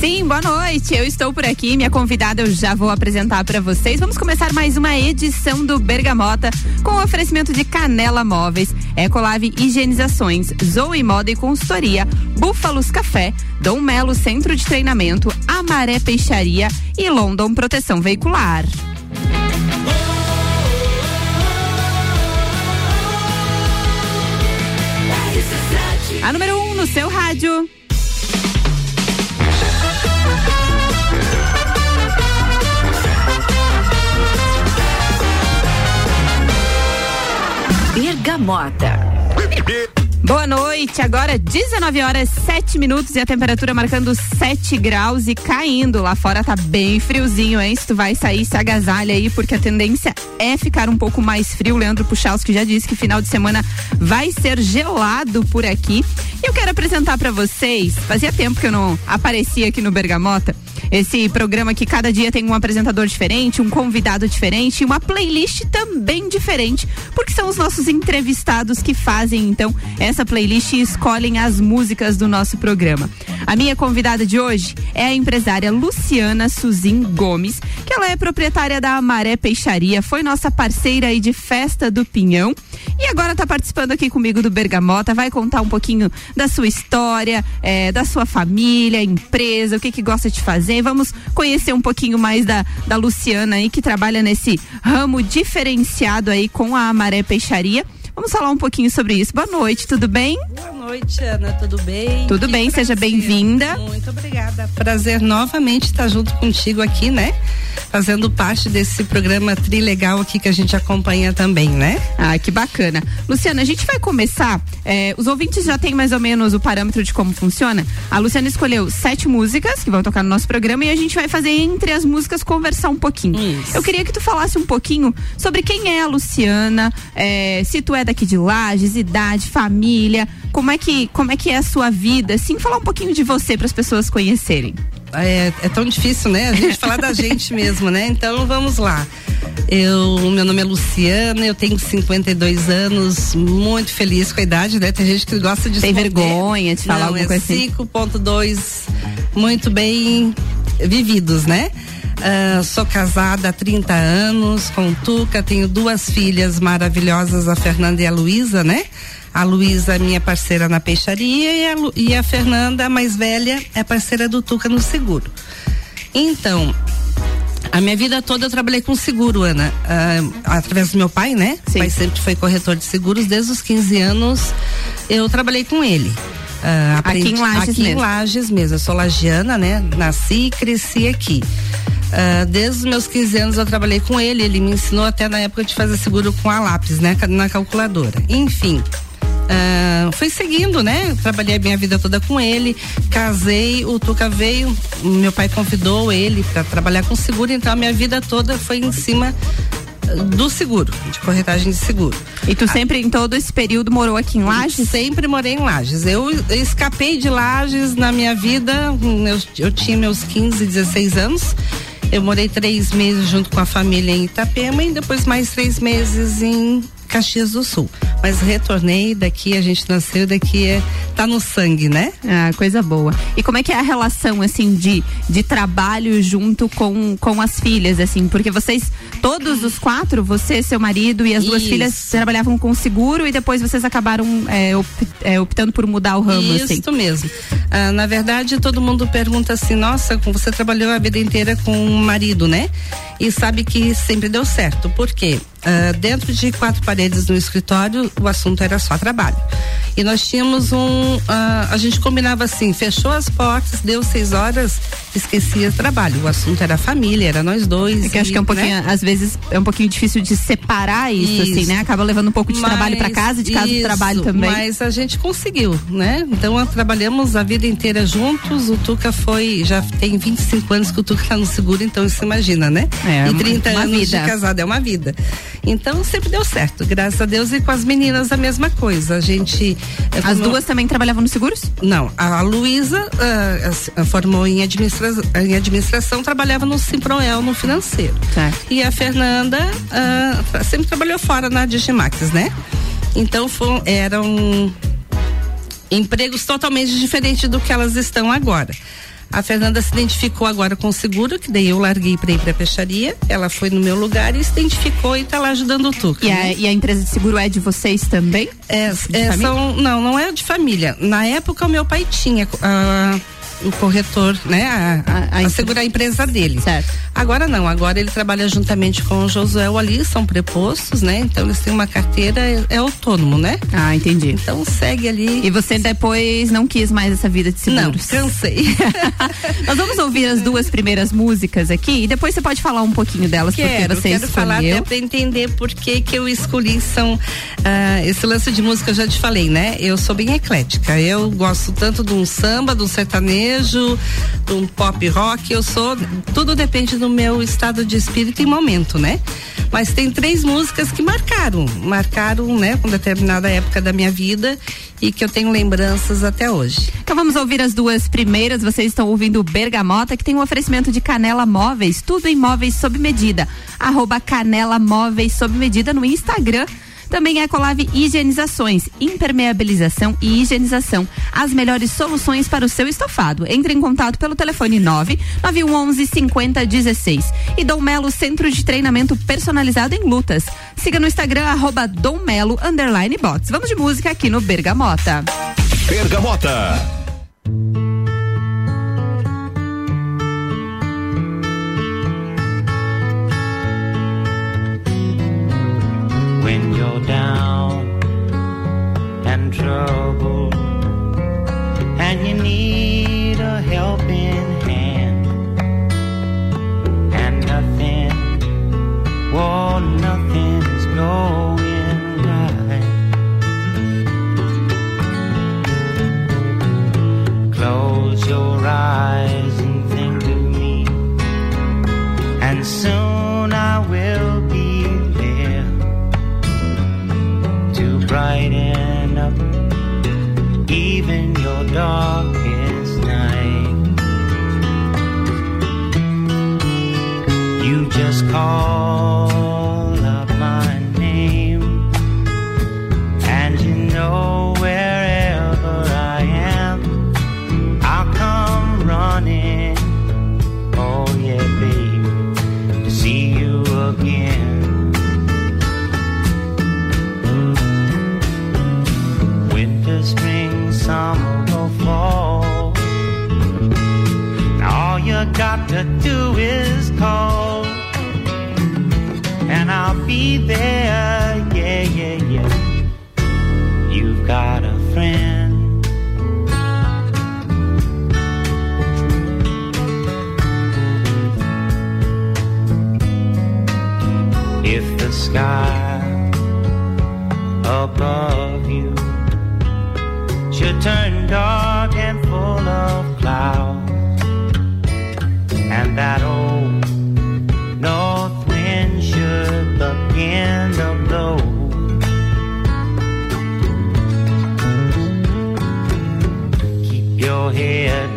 Sim, boa noite. Eu estou por aqui. Minha convidada eu já vou apresentar para vocês. Vamos começar mais uma edição do Bergamota com o oferecimento de Canela Móveis, Ecolave Higienizações, Zoe Moda e Consultoria, Búfalos Café, Dom Melo Centro de Treinamento, Amaré Peixaria e London Proteção Veicular. A número 1 um no seu rádio. Bergamota. Boa noite, agora 19 horas 7 minutos e a temperatura marcando 7 graus e caindo. Lá fora tá bem friozinho, hein? Se tu vai sair, se agasalha aí, porque a tendência é ficar um pouco mais frio. Leandro Puchalski já disse que final de semana vai ser gelado por aqui. Eu quero apresentar para vocês, fazia tempo que eu não aparecia aqui no Bergamota, esse programa que cada dia tem um apresentador diferente, um convidado diferente e uma playlist também diferente, porque são os nossos entrevistados que fazem então essa playlist escolhem as músicas do nosso programa. A minha convidada de hoje é a empresária Luciana Suzin Gomes, que ela é proprietária da Amaré Peixaria, foi nossa parceira aí de festa do Pinhão e agora está participando aqui comigo do Bergamota, vai contar um pouquinho da sua história, é, da sua família, empresa, o que que gosta de fazer. Vamos conhecer um pouquinho mais da, da Luciana aí, que trabalha nesse ramo diferenciado aí com a Amaré Peixaria. Vamos falar um pouquinho sobre isso. Boa noite, tudo bem? Boa noite, Ana, tudo bem? Tudo que bem, prazer. seja bem-vinda. Muito obrigada. Prazer novamente estar junto contigo aqui, né? Fazendo parte desse programa trilegal aqui que a gente acompanha também, né? Ah, que bacana. Luciana, a gente vai começar. Eh, os ouvintes já têm mais ou menos o parâmetro de como funciona. A Luciana escolheu sete músicas que vão tocar no nosso programa e a gente vai fazer entre as músicas conversar um pouquinho. Isso. Eu queria que tu falasse um pouquinho sobre quem é a Luciana, eh, se tu é daqui de Lages, idade, família, como é que como é que é a sua vida, assim, falar um pouquinho de você para as pessoas conhecerem. É, é, tão difícil, né? A gente falar da gente mesmo, né? Então vamos lá. Eu, meu nome é Luciana, eu tenho 52 anos, muito feliz com a idade, né? Tem gente que gosta de Tem vergonha de falar Não, alguma é coisa assim. 5.2 muito bem vividos, né? Uh, sou casada há 30 anos com Tuca, tenho duas filhas maravilhosas, a Fernanda e a Luísa, né? A Luísa é minha parceira na peixaria e a, e a Fernanda, a mais velha, é parceira do Tuca no seguro. Então, a minha vida toda eu trabalhei com seguro, Ana. Uh, através do meu pai, né? Sim. O pai sempre foi corretor de seguros. Desde os 15 anos eu trabalhei com ele. Uh, aprendi, aqui em Lages aqui mesmo. em Lages mesmo. Eu sou lagiana, né? Nasci e cresci aqui. Uh, desde os meus 15 anos eu trabalhei com ele, ele me ensinou até na época de fazer seguro com a lápis, né? Na calculadora. Enfim, Uh, fui seguindo, né? Trabalhei a minha vida toda com ele, casei, o Tuca veio, meu pai convidou ele para trabalhar com seguro, então a minha vida toda foi em cima do seguro, de corretagem de seguro. E tu sempre em todo esse período morou aqui em Lages? Sempre morei em Lages. Eu, escapei de Lages na minha vida, eu, eu tinha meus 15, 16 anos. Eu morei três meses junto com a família em Itapema e depois mais três meses em Caxias do Sul. Mas retornei daqui, a gente nasceu daqui, é, tá no sangue, né? Ah, coisa boa. E como é que é a relação, assim, de, de trabalho junto com, com as filhas, assim? Porque vocês, todos os quatro, você, seu marido e as duas Isso. filhas trabalhavam com seguro e depois vocês acabaram é, é, optando por mudar o ramo, Isso assim. Isso mesmo. Ah, na verdade, todo mundo pergunta assim, nossa, você trabalhou a vida inteira com um marido, né? E sabe que sempre deu certo. Por quê? Uh, dentro de quatro paredes no escritório, o assunto era só trabalho. E nós tínhamos um. Uh, a gente combinava assim: fechou as portas, deu seis horas, esquecia trabalho. O assunto era família, era nós dois. É que e, acho que é um pouquinho, né? às vezes, é um pouquinho difícil de separar isso, isso. assim, né? Acaba levando um pouco de mas, trabalho para casa, de casa isso, trabalho também. Mas a gente conseguiu, né? Então trabalhamos a vida inteira juntos. O Tuca foi. Já tem 25 anos que o Tuca tá no seguro, então você imagina, né? É, e 30 uma anos vida. de casado, é uma vida. Então sempre deu certo, graças a Deus. E com as meninas a mesma coisa. A gente. É as duas também trabalhavam nos seguros? Não. A Luísa uh, formou em, administra em administração, trabalhava no Simproel, no financeiro. Certo. E a Fernanda uh, sempre trabalhou fora na Digimax, né? Então foi, eram empregos totalmente diferentes do que elas estão agora. A Fernanda se identificou agora com o seguro, que daí eu larguei para ir para a peixaria. Ela foi no meu lugar e se identificou e está lá ajudando o Tuca. E, né? a, e a empresa de seguro é de vocês também? É, é são, não, não é de família. Na época o meu pai tinha. Uh, o corretor, né? A, a, a, segurar a empresa dele. Certo. Agora não, agora ele trabalha juntamente com o Josué ali, são prepostos, né? Então eles têm uma carteira, é, é, autônomo, né? Ah, entendi. Então segue ali. E você depois não quis mais essa vida de seguros? Não, cansei. Nós vamos ouvir as duas primeiras músicas aqui e depois você pode falar um pouquinho delas quero, porque você quero escolheu. falar até pra entender por que que eu escolhi são uh, esse lance de música eu já te falei, né? Eu sou bem eclética. Eu gosto tanto de um samba, de um sertanejo, de um pop rock, eu sou tudo depende do meu estado de espírito e momento, né? Mas tem três músicas que marcaram, marcaram, né, com determinada época da minha vida e que eu tenho lembranças até hoje. Então vamos ouvir as duas primeiras. Vocês estão ouvindo Bergamota, que tem um oferecimento de Canela Móveis, tudo em móveis sob medida. Arroba Canela Móveis sob medida no Instagram. Também Ecolave Higienizações, impermeabilização e higienização. As melhores soluções para o seu estofado. Entre em contato pelo telefone 9 9111 5016. E Dom Melo Centro de Treinamento Personalizado em Lutas. Siga no Instagram arroba Dom Melo bots. Vamos de música aqui no Bergamota. Bergamota. And and you need a helping hand. And nothing, well, nothing's going right. Close your eyes and think of me, and soon call there. Yeah, yeah, yeah. You've got a friend. If the sky above you should turn dark and full of clouds, and that old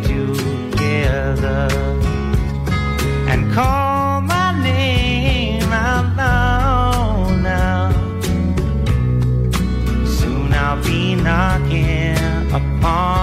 together and call my name out loud now. Soon I'll be knocking upon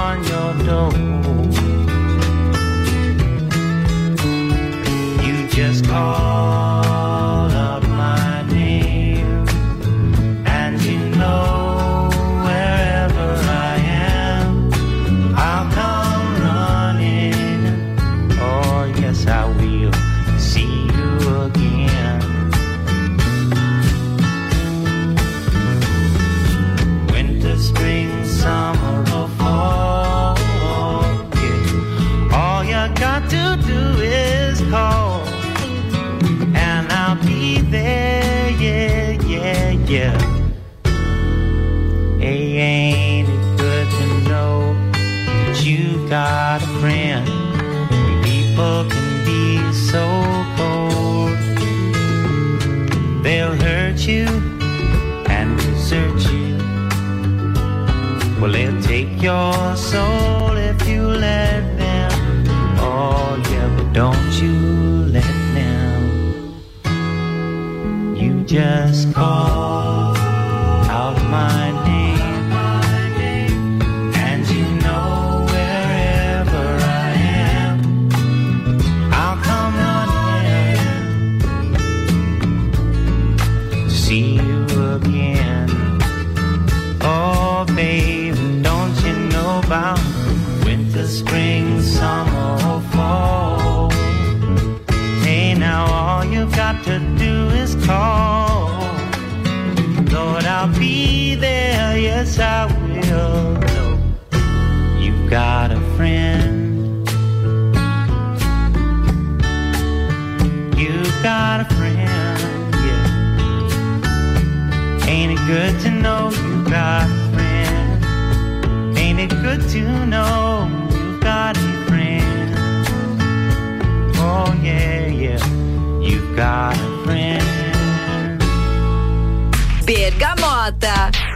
good to know you've got a friend? Ain't it good to know you've got a friend? Oh, yeah, yeah, you've got a friend. Bergamota.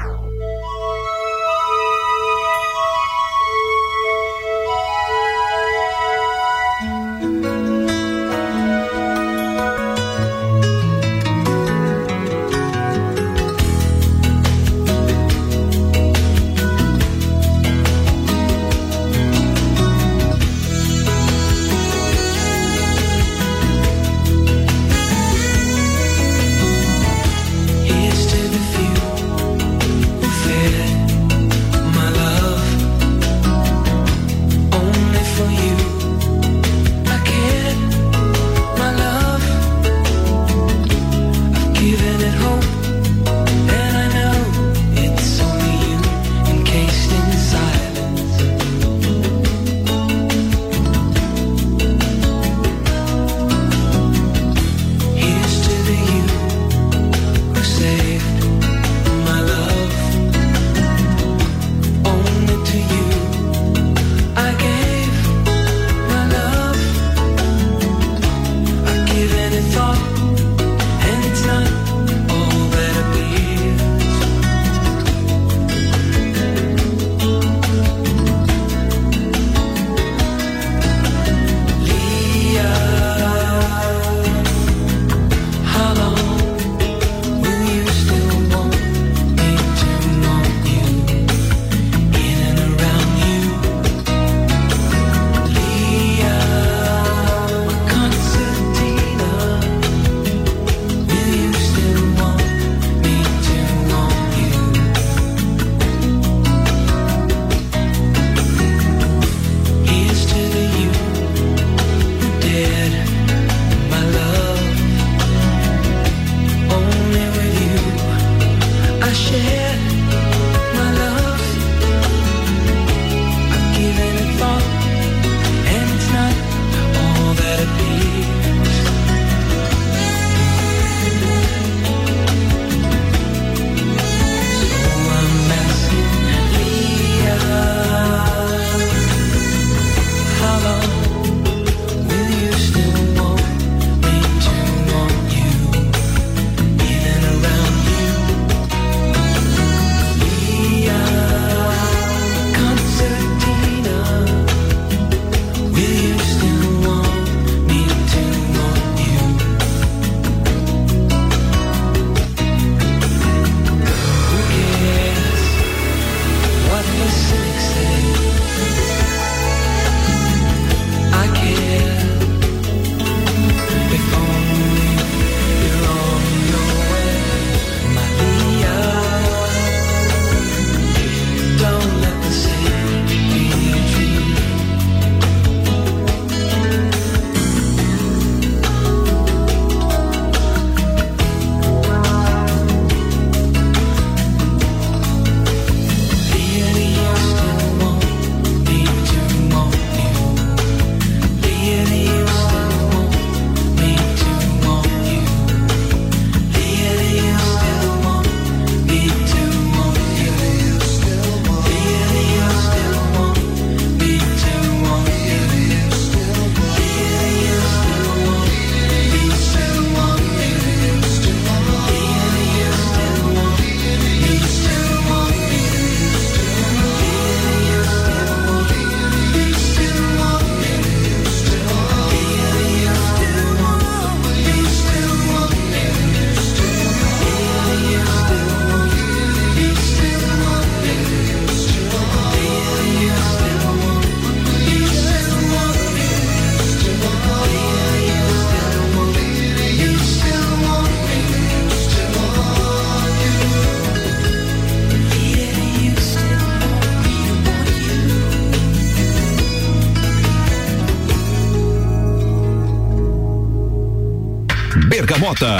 Bergamota.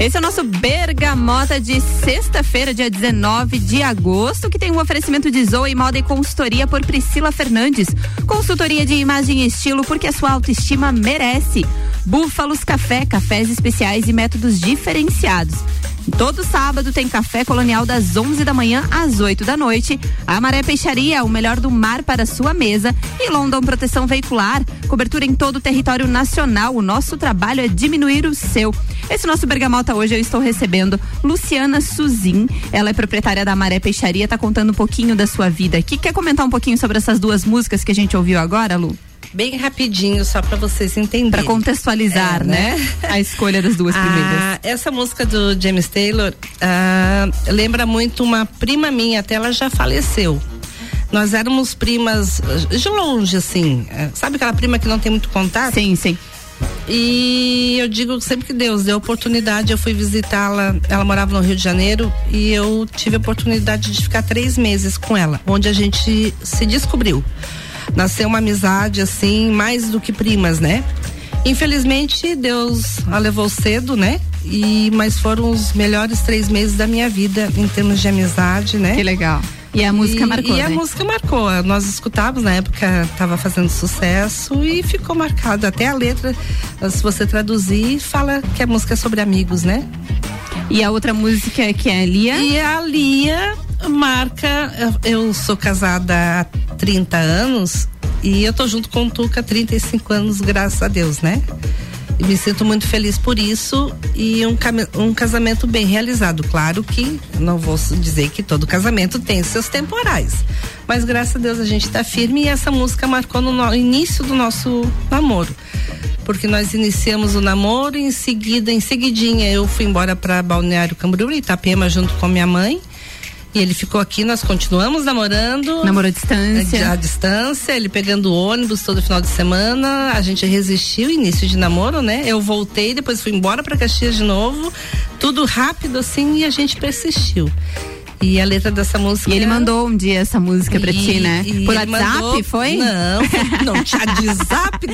Esse é o nosso Bergamota de sexta-feira, dia 19 de agosto, que tem um oferecimento de Zoe Moda e Consultoria por Priscila Fernandes. Consultoria de imagem e estilo porque a sua autoestima merece. Búfalos Café, cafés especiais e métodos diferenciados. Todo sábado tem café colonial das 11 da manhã às 8 da noite. A Maré Peixaria, o melhor do mar para sua mesa. E London Proteção Veicular, cobertura em todo o território nacional. O nosso trabalho é diminuir o seu. Esse nosso bergamota hoje eu estou recebendo Luciana Suzin. Ela é proprietária da Maré Peixaria, está contando um pouquinho da sua vida aqui. Quer comentar um pouquinho sobre essas duas músicas que a gente ouviu agora, Lu? Bem rapidinho, só para vocês entenderem. Para contextualizar, é, né? né? A escolha das duas primeiras. Ah, essa música do James Taylor ah, lembra muito uma prima minha, até ela já faleceu. Nós éramos primas de longe, assim. É, sabe aquela prima que não tem muito contato? Sim, sim. E eu digo sempre que Deus deu oportunidade, eu fui visitá-la. Ela morava no Rio de Janeiro e eu tive a oportunidade de ficar três meses com ela, onde a gente se descobriu nasceu uma amizade assim, mais do que primas, né? Infelizmente, Deus a levou cedo, né? E, mas foram os melhores três meses da minha vida em termos de amizade, né? Que legal. E a música e, marcou. E né? a música marcou. Nós escutávamos na época, estava fazendo sucesso e ficou marcado. Até a letra, se você traduzir, fala que a música é sobre amigos, né? E a outra música que é a Lia? E a Lia marca. Eu sou casada há 30 anos e eu tô junto com o Tuca há 35 anos, graças a Deus, né? E me sinto muito feliz por isso e um, um casamento bem realizado. Claro que não vou dizer que todo casamento tem seus temporais, mas graças a Deus a gente está firme e essa música marcou no, no início do nosso namoro porque nós iniciamos o namoro e em seguida, em seguidinha, eu fui embora para Balneário Camboriú, Itapema, junto com minha mãe. E ele ficou aqui, nós continuamos namorando. Namoro à distância. À distância, ele pegando ônibus todo final de semana. A gente resistiu, início de namoro, né? Eu voltei, depois fui embora para Caxias de novo. Tudo rápido assim e a gente persistiu. E a letra dessa música. E ele mandou um dia essa música pra e, ti, né? Por WhatsApp, mandou, foi? Não, não tinha zap.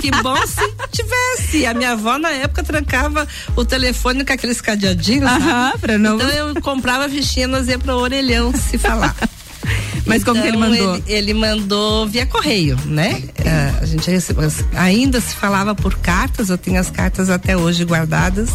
que bom se tivesse. A minha avó na época trancava o telefone com aqueles cadeadinhos. Aham, pra não. Então eu comprava fichinha, nós ia pro orelhão se falar. Mas então, como que ele então, mandou? Ele, ele mandou via correio, né? Uh, a gente recebeu, ainda se falava por cartas, eu tenho as cartas até hoje guardadas.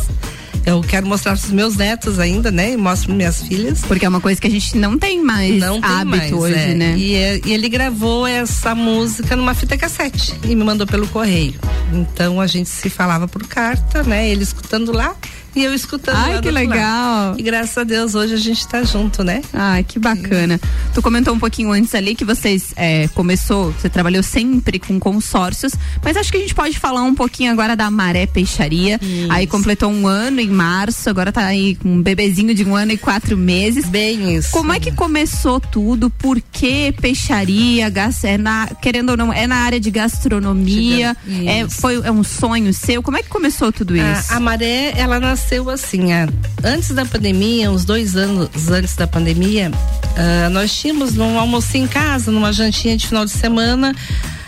Eu quero mostrar para os meus netos ainda, né? E mostro para minhas filhas. Porque é uma coisa que a gente não tem mais não tem hábito mais, hoje, é. né? E, é, e, ele gravou essa música numa fita cassete e me mandou pelo correio. Então a gente se falava por carta, né? Ele escutando lá e eu escutando Ai, que legal. Lado. E graças a Deus hoje a gente tá junto, né? Ai, que bacana. Tu comentou um pouquinho antes ali que vocês é, começou, você trabalhou sempre com consórcios, mas acho que a gente pode falar um pouquinho agora da Maré Peixaria. Isso. Aí completou um ano em março, agora tá aí com um bebezinho de um ano e quatro meses. Bem isso. Como é que começou tudo? Por que peixaria? É na, querendo ou não, é na área de gastronomia? É, foi, é um sonho seu? Como é que começou tudo isso? A, a Maré, ela nasceu nasceu assim, a, antes da pandemia, uns dois anos antes da pandemia, uh, nós tínhamos um almoço em casa, numa jantinha de final de semana,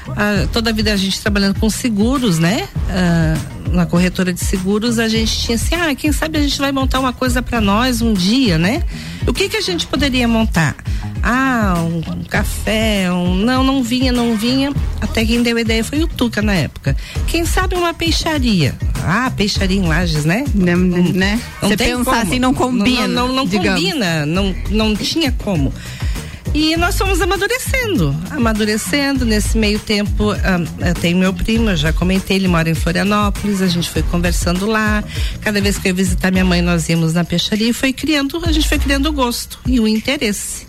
uh, toda a vida a gente trabalhando com seguros, né? Uh, na corretora de seguros, a gente tinha assim, ah, quem sabe a gente vai montar uma coisa para nós um dia, né? O que que a gente poderia montar? Ah, um, um café, um, não, não vinha, não vinha. Até quem deu a ideia foi o Tuca na época. Quem sabe uma peixaria? Ah, peixaria em Lages, né? Não, né? Você pensar como. assim não combina. Não, não, não combina, não, não tinha como. E nós fomos amadurecendo, amadurecendo. Nesse meio tempo, tem meu primo, eu já comentei, ele mora em Florianópolis, a gente foi conversando lá. Cada vez que eu ia visitar minha mãe, nós íamos na peixaria e foi criando, a gente foi criando o gosto e o interesse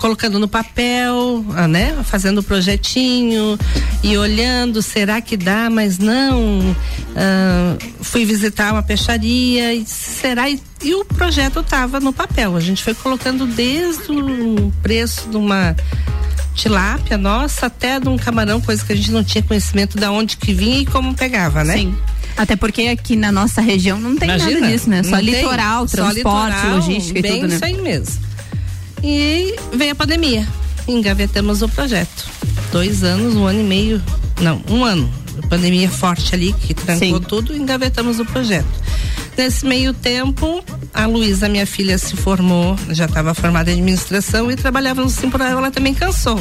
colocando no papel, ah, né? Fazendo o projetinho e olhando, será que dá? Mas não. Ah, fui visitar uma peixaria e será? E, e o projeto estava no papel. A gente foi colocando desde o preço de uma tilápia nossa até de um camarão, coisa que a gente não tinha conhecimento de onde que vinha e como pegava, né? Sim. Até porque aqui na nossa região não tem Imagina, nada disso, né? Só litoral, tem, transporte, só litoral, logística e tudo, né? isso aí mesmo. E veio a pandemia. Engavetamos o projeto. Dois anos, um ano e meio. Não, um ano. pandemia forte ali, que trancou Sim. tudo, engavetamos o projeto. Nesse meio tempo, a Luísa, minha filha, se formou, já estava formada em administração e trabalhava no Simproel, ela também cansou.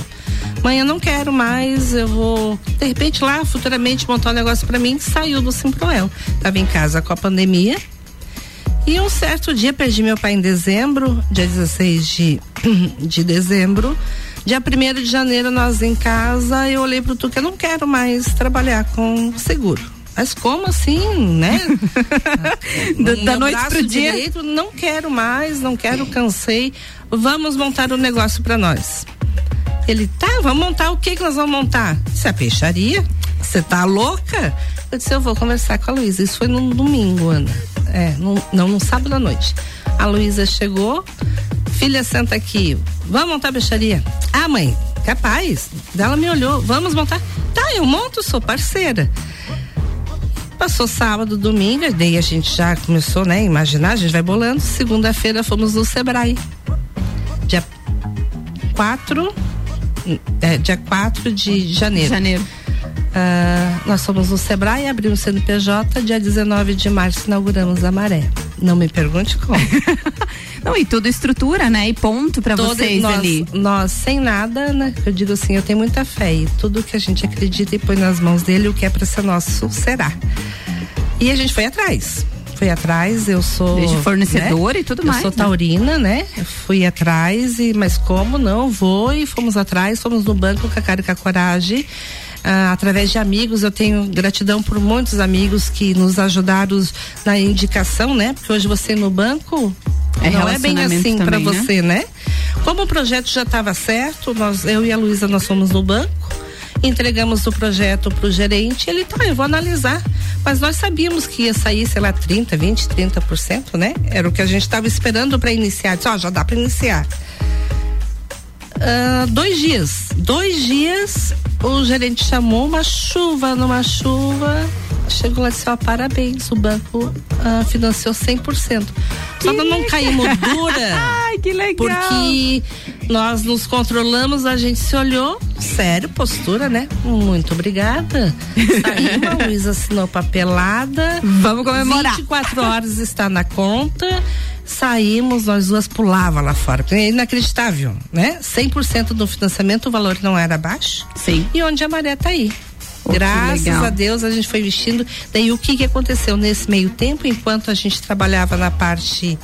Mãe, eu não quero mais, eu vou, de repente, lá futuramente montar um negócio para mim, saiu do Simproel. Tava em casa com a pandemia. E um certo dia, perdi meu pai em dezembro, dia 16 de, de dezembro. Dia 1 de janeiro, nós em casa, eu olhei pro Tuca, eu não quero mais trabalhar com seguro. Mas como assim, né? Da- da noite pro dia? direito, não quero mais, não quero, cansei. Vamos montar um negócio para nós. Ele, tá, vamos montar o que que nós vamos montar? Isso é peixaria? Você tá louca? Eu disse, eu vou conversar com a Luísa. Isso foi num domingo, Ana. É, num, não, num sábado à noite. A Luísa chegou, filha, senta aqui, vamos montar peixaria? Ah, mãe, capaz. Ela me olhou, vamos montar? Tá, eu monto, sou parceira. Passou sábado, domingo, daí a gente já começou, né, a imaginar, a gente vai bolando. Segunda-feira fomos no Sebrae. Dia 4, é, dia 4 de janeiro. Janeiro. Ah, nós fomos no Sebrae, abrimos o CNPJ, dia 19 de março inauguramos a Maré. Não me pergunte como. Não, e tudo estrutura, né? E ponto pra Toda- vocês nós, ali. Nós, sem nada, né? Eu digo assim, eu tenho muita fé e tudo que a gente acredita e põe nas mãos dele, o que é para ser nosso, será. E a gente foi atrás. Foi atrás, eu sou. Desde fornecedor né? e tudo eu mais, sou né? taurina, né? Eu Fui atrás, e, mas como não? Vou e fomos atrás, fomos no banco com a cara e com a coragem. Ah, através de amigos, eu tenho gratidão por muitos amigos que nos ajudaram na indicação, né? Porque hoje você no banco É não é bem assim para né? você, né? Como o projeto já estava certo, nós, eu e a Luísa nós fomos no banco, entregamos o projeto pro gerente, ele tá, eu vou analisar. Mas nós sabíamos que ia sair, sei lá, 30, 20, 30%, né? Era o que a gente estava esperando para iniciar. Disse, ó, já dá para iniciar. Ah, dois dias. Dois dias, o gerente chamou uma chuva, numa chuva. Chegou lá e disse: ó, parabéns, o banco ah, financiou 100%. Só nós não caímos dura. Ai, que legal. Porque nós nos controlamos, a gente se olhou, sério, postura, né? Muito obrigada. Saímos, a Luísa assinou papelada. Vamos comemorar. 24 horas está na conta. Saímos, nós duas pulava lá fora. É inacreditável, né? 100% do financiamento, o valor não era baixo. Sim. E onde a maré tá aí. Que Graças a Deus a gente foi vestindo. Daí o que que aconteceu nesse meio tempo, enquanto a gente trabalhava na parte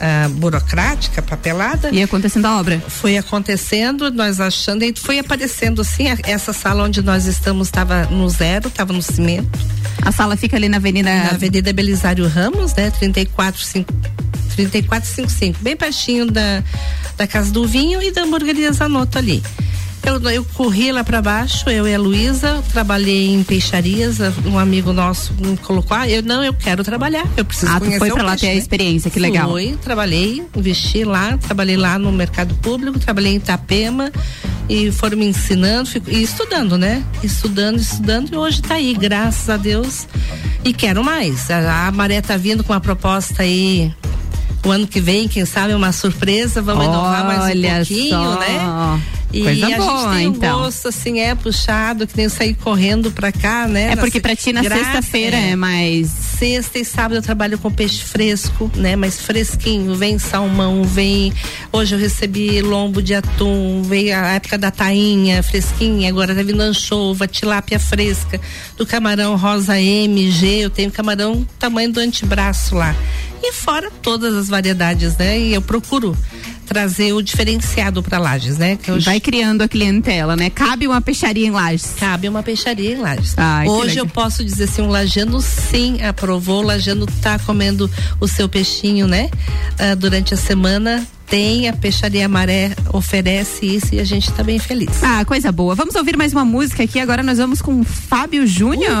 ah, burocrática, papelada, E acontecendo a obra. foi acontecendo, nós achando, e foi aparecendo assim, a- essa sala onde nós estamos estava no zero, estava no cimento, A sala fica ali na Avenida. na Avenida Belisário Ramos, né, 3455, 3455, bem pertinho da, da Casa do Vinho e da Hamburgueria Zanotto ali. Eu, eu corri lá para baixo, eu e a Luísa, trabalhei em peixarias, um amigo nosso me colocou, ah, eu não, eu quero trabalhar, eu preciso Ah, tu conhecer foi o pra lá peixe, ter a né? experiência, que legal. Fui, trabalhei, investi lá, trabalhei lá no mercado público, trabalhei em Itapema e foram me ensinando fico- e estudando, né? Estudando, estudando e hoje tá aí, graças a Deus. E quero mais. A, a Maré tá vindo com uma proposta aí o ano que vem, quem sabe uma surpresa, vamos inovar mais um Olha pouquinho, só. né? E Coisa a boa, gente tem um então. gosto assim, é puxado, que nem eu sair correndo pra cá, né? É porque pra ti na sexta-feira é mais. Sexta e sábado eu trabalho com peixe fresco, né? Mas fresquinho, vem salmão, vem. Hoje eu recebi lombo de atum, veio a época da tainha fresquinha, agora tá vindo anchova, tilápia fresca, do camarão rosa MG, eu tenho camarão tamanho do antebraço lá. E fora todas as variedades, né? E eu procuro trazer o diferenciado para Lages, né? Que hoje Vai criando a clientela, né? Cabe uma peixaria em Lages. cabe uma peixaria em Lages. Ai, Hoje eu posso dizer assim, o Lajano sim aprovou, o Lajano tá comendo o seu peixinho, né? Ah, durante a semana tem a Peixaria Maré oferece isso e a gente tá bem feliz. Ah, coisa boa. Vamos ouvir mais uma música aqui. Agora nós vamos com Fábio Júnior.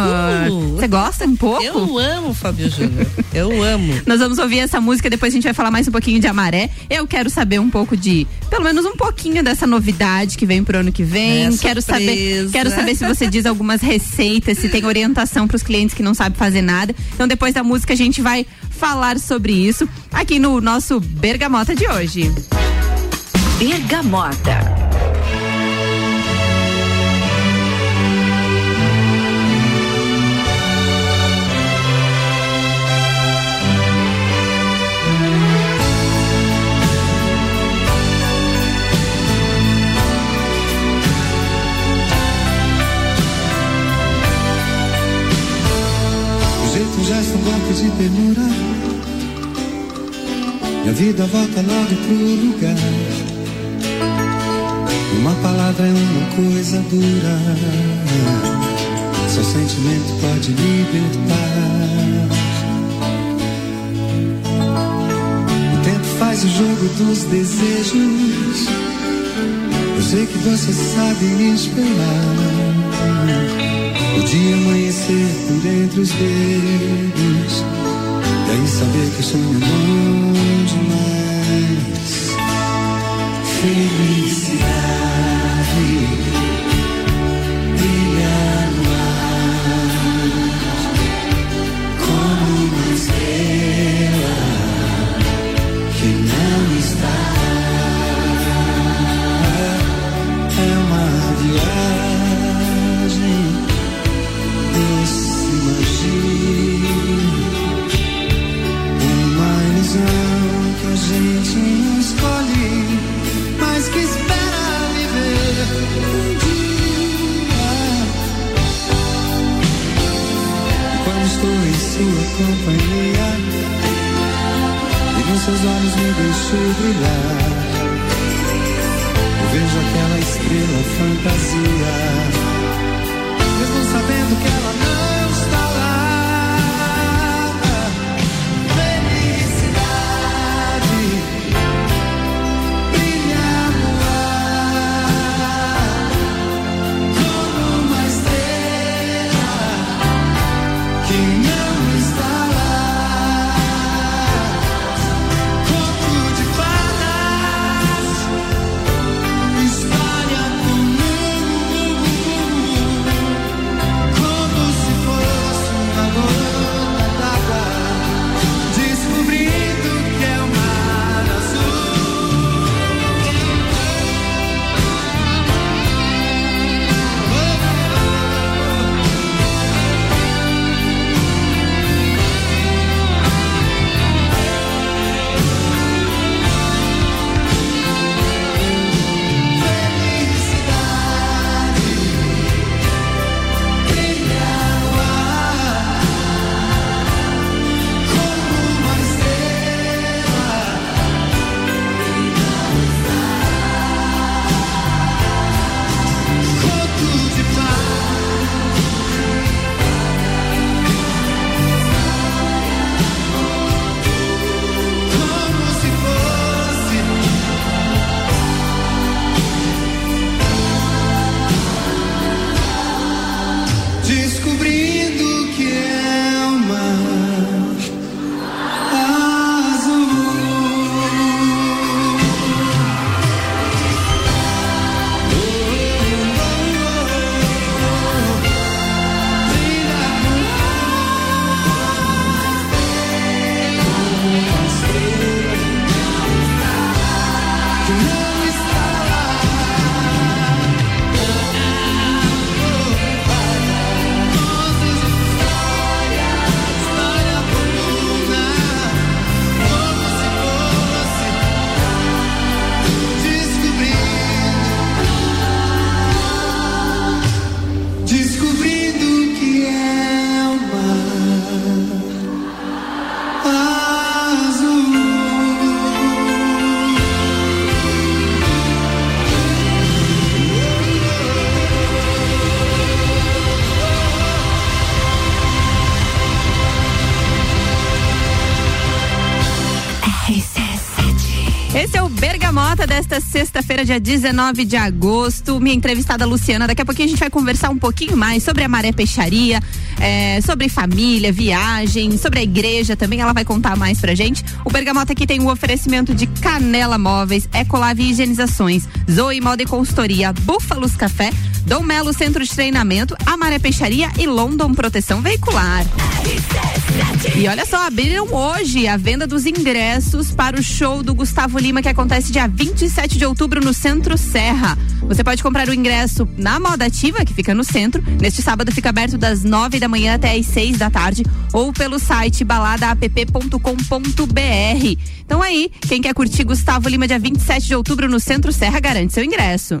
Você gosta um pouco? Eu amo Fábio Júnior. Eu amo. Nós vamos ouvir essa música, depois a gente vai falar mais um pouquinho de Amaré. Eu quero saber um pouco de, pelo menos um pouquinho dessa novidade que vem pro ano que vem. É, quero saber, quero saber se você diz algumas receitas, se tem orientação para os clientes que não sabem fazer nada. Então depois da música a gente vai falar sobre isso aqui no nosso Bergamota de hoje. Bergamota. tempo de demorar, minha vida volta logo pro lugar. Uma palavra é uma coisa dura, seu sentimento pode libertar. O tempo faz o jogo dos desejos, eu sei que você sabe esperar. O dia amanhecer por entre os dedos e aí saber que sonho é bom demais. Felicidade brilhar. Eu vejo aquela estrela fantasia, mesmo sabendo que ela não sexta-feira, dia 19 de agosto. Minha entrevistada Luciana. Daqui a pouquinho a gente vai conversar um pouquinho mais sobre a Maré Peixaria, é, sobre família, viagem, sobre a igreja também. Ela vai contar mais pra gente. O Bergamota aqui tem o um oferecimento de Canela Móveis, Ecolave Higienizações, Zoe Moda e Consultoria, Búfalos Café, Dom Melo Centro de Treinamento, a Maré Peixaria e London Proteção Veicular. E olha só, abriram hoje a venda dos ingressos para o show do Gustavo Lima, que acontece dia 27 de outubro no Centro Serra. Você pode comprar o ingresso na Moda Ativa, que fica no centro. Neste sábado fica aberto das 9 da manhã até as 6 da tarde, ou pelo site baladaapp.com.br. Então aí, quem quer curtir Gustavo Lima dia 27 de outubro no Centro Serra, garante seu ingresso.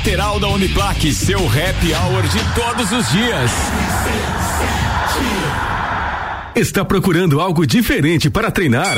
lateral da Uniplaque, seu happy hour de todos os dias. Está procurando algo diferente para treinar?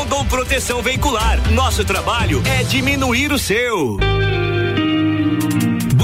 Rondon Proteção Veicular. Nosso trabalho é diminuir o seu.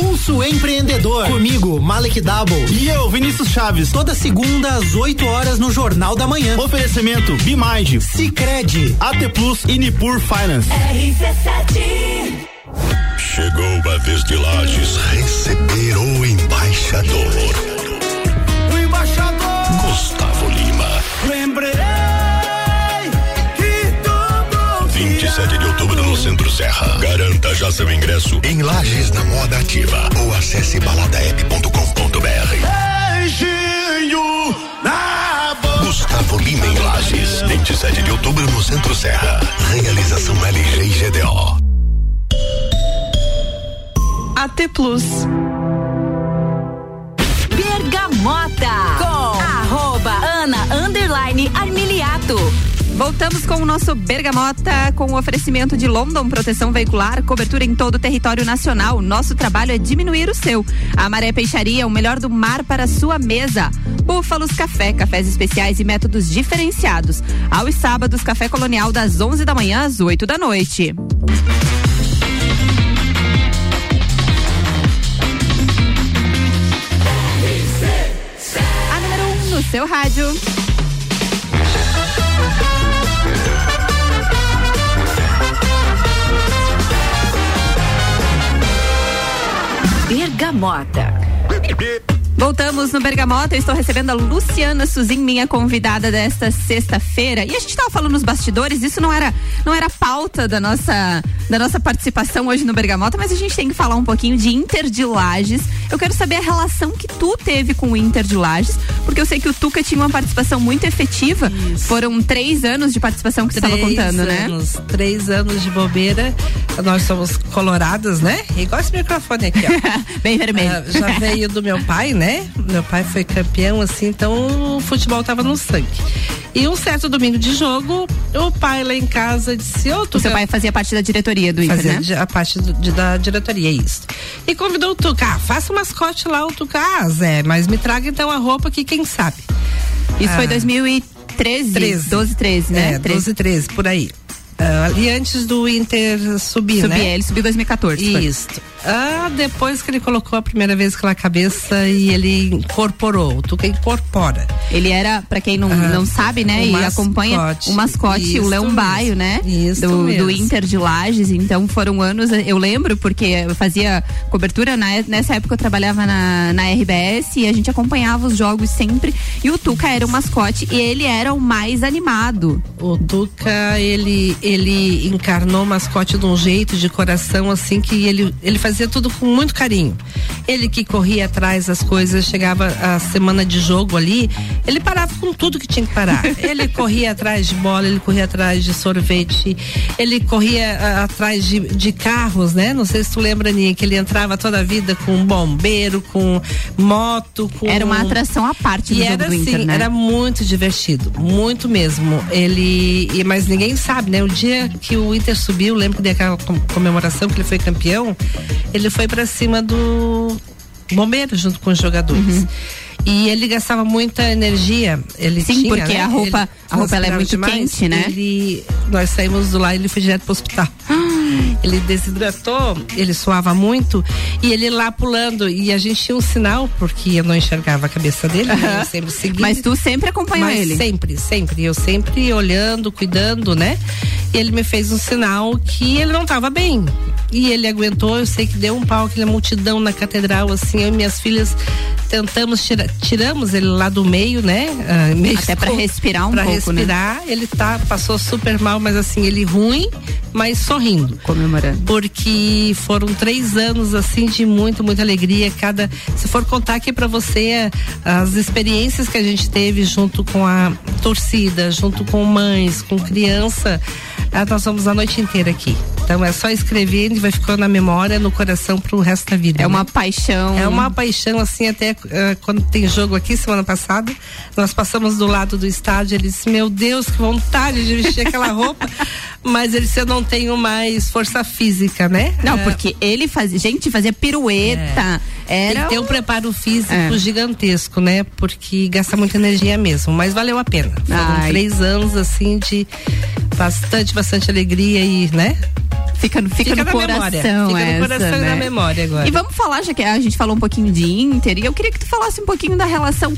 Pulso Empreendedor. Comigo, Malek Double. E eu, Vinícius Chaves. Toda segunda às 8 horas no Jornal da Manhã. Oferecimento Bimind, Cicred, AT Plus e Nipur Finance. RC7. Chegou a vez de Lages receber o embaixador. Centro Serra. Garanta já seu ingresso em Lages na Moda Ativa ou acesse baladaep.com.br. Beijinho na. Gustavo Lima em Lages, 27 de outubro no Centro Serra. Realização LG e GDO. AT Plus. Bergamota com arroba Ana Underline Voltamos com o nosso Bergamota, com o oferecimento de London Proteção Veicular, cobertura em todo o território nacional. Nosso trabalho é diminuir o seu. A Maré Peixaria, o melhor do mar para sua mesa. Búfalos Café, cafés especiais e métodos diferenciados. Aos sábados, Café Colonial das 11 da manhã às 8 da noite. A número 1 um no seu rádio. Bergamota. Voltamos no Bergamota, eu estou recebendo a Luciana Suzin, minha convidada desta sexta-feira. E a gente estava falando nos bastidores, isso não era não era pauta da nossa da nossa participação hoje no Bergamota, mas a gente tem que falar um pouquinho de Inter de Lages. Eu quero saber a relação que tu teve com o Inter de Lages, porque eu sei que o Tuca tinha uma participação muito efetiva. Isso. Foram três anos de participação que você estava contando, anos, né? Três anos de bobeira. Nós somos coloradas, né? Igual esse microfone aqui, ó. Bem vermelho. Uh, já veio do meu pai, né? Meu pai foi campeão, assim, então o futebol tava no sangue. E um certo domingo de jogo, o pai lá em casa disse: Ô, Tuca. O seu pai fazia parte da diretoria do Inter, fazia né? a parte do, de, da diretoria, isso. E convidou o Tuca: ah, faça o mascote lá, o Tuca. Ah, Zé, mas me traga então a roupa que quem sabe. Isso ah, foi 2013? 13. 12, 13, né? É, 12, 13, por aí. Uh, e antes do Inter subir, subir né? ele subiu em 2014. Isso. Ah, depois que ele colocou a primeira vez aquela cabeça e ele incorporou, o Tuca incorpora. Ele era, para quem não, ah, não sabe, né, e mascote, acompanha o mascote, o Leão Baio, né? Isso do, mesmo. do Inter de Lages. Então foram anos, eu lembro, porque eu fazia cobertura, na, nessa época eu trabalhava na, na RBS e a gente acompanhava os jogos sempre. E o Tuca era o mascote e ele era o mais animado. O Tuca, ele ele encarnou o mascote de um jeito, de coração, assim, que ele, ele fazia tudo com muito carinho. Ele que corria atrás das coisas, chegava a semana de jogo ali, ele parava com tudo que tinha que parar. ele corria atrás de bola, ele corria atrás de sorvete, ele corria a, atrás de, de carros, né? Não sei se tu lembra, Ninha, que ele entrava toda a vida com bombeiro, com moto, com. Era uma atração à parte do e era do Inter, assim, né? Era muito divertido, muito mesmo. Ele. E, mas ninguém sabe, né? O dia que o Inter subiu, lembro que daquela comemoração que ele foi campeão, ele foi para cima do bombeiro junto com os jogadores. Uhum. E ele gastava muita energia. Ele Sim, tinha, porque né? a roupa, ele a roupa ela é muito demais, quente, né? Ele, nós saímos do lá e ele foi direto pro hospital. ele desidratou, ele suava muito e ele lá pulando e a gente tinha um sinal porque eu não enxergava a cabeça dele, né? eu sempre seguia. Mas tu sempre acompanhou Mas ele? Sempre, sempre. Eu sempre olhando, cuidando, né? E ele me fez um sinal que ele não estava bem. E ele aguentou, eu sei que deu um pau, aquela multidão na catedral, assim, eu e minhas filhas tentamos tirar, tiramos ele lá do meio, né? Ah, meio Até para respirar um pra pouco, respirar, né? ele tá, passou super mal, mas assim, ele ruim, mas sorrindo. Comemorando. Porque foram três anos, assim, de muito, muita alegria. Cada, se for contar aqui para você as experiências que a gente teve junto com a torcida, junto com mães, com criança, ah, nós vamos a noite inteira aqui. Então é só escrever e vai ficando na memória, no coração pro resto da vida. É né? uma paixão. É uma paixão, assim, até uh, quando tem jogo aqui, semana passada, nós passamos do lado do estádio, ele disse, meu Deus, que vontade de vestir aquela roupa. Mas ele disse, eu não tenho mais força física, né? Não, é. porque ele fazia, gente, fazia pirueta. É. Era Tem que ter um preparo físico é. gigantesco, né? Porque gasta muita energia mesmo, mas valeu a pena. Foram Ai. três anos, assim, de bastante, bastante alegria e, né? Fica, fica, Fica no na coração memória. Fica essa, no coração e né? na memória agora. E vamos falar, já que a gente falou um pouquinho de Inter, e eu queria que tu falasse um pouquinho da relação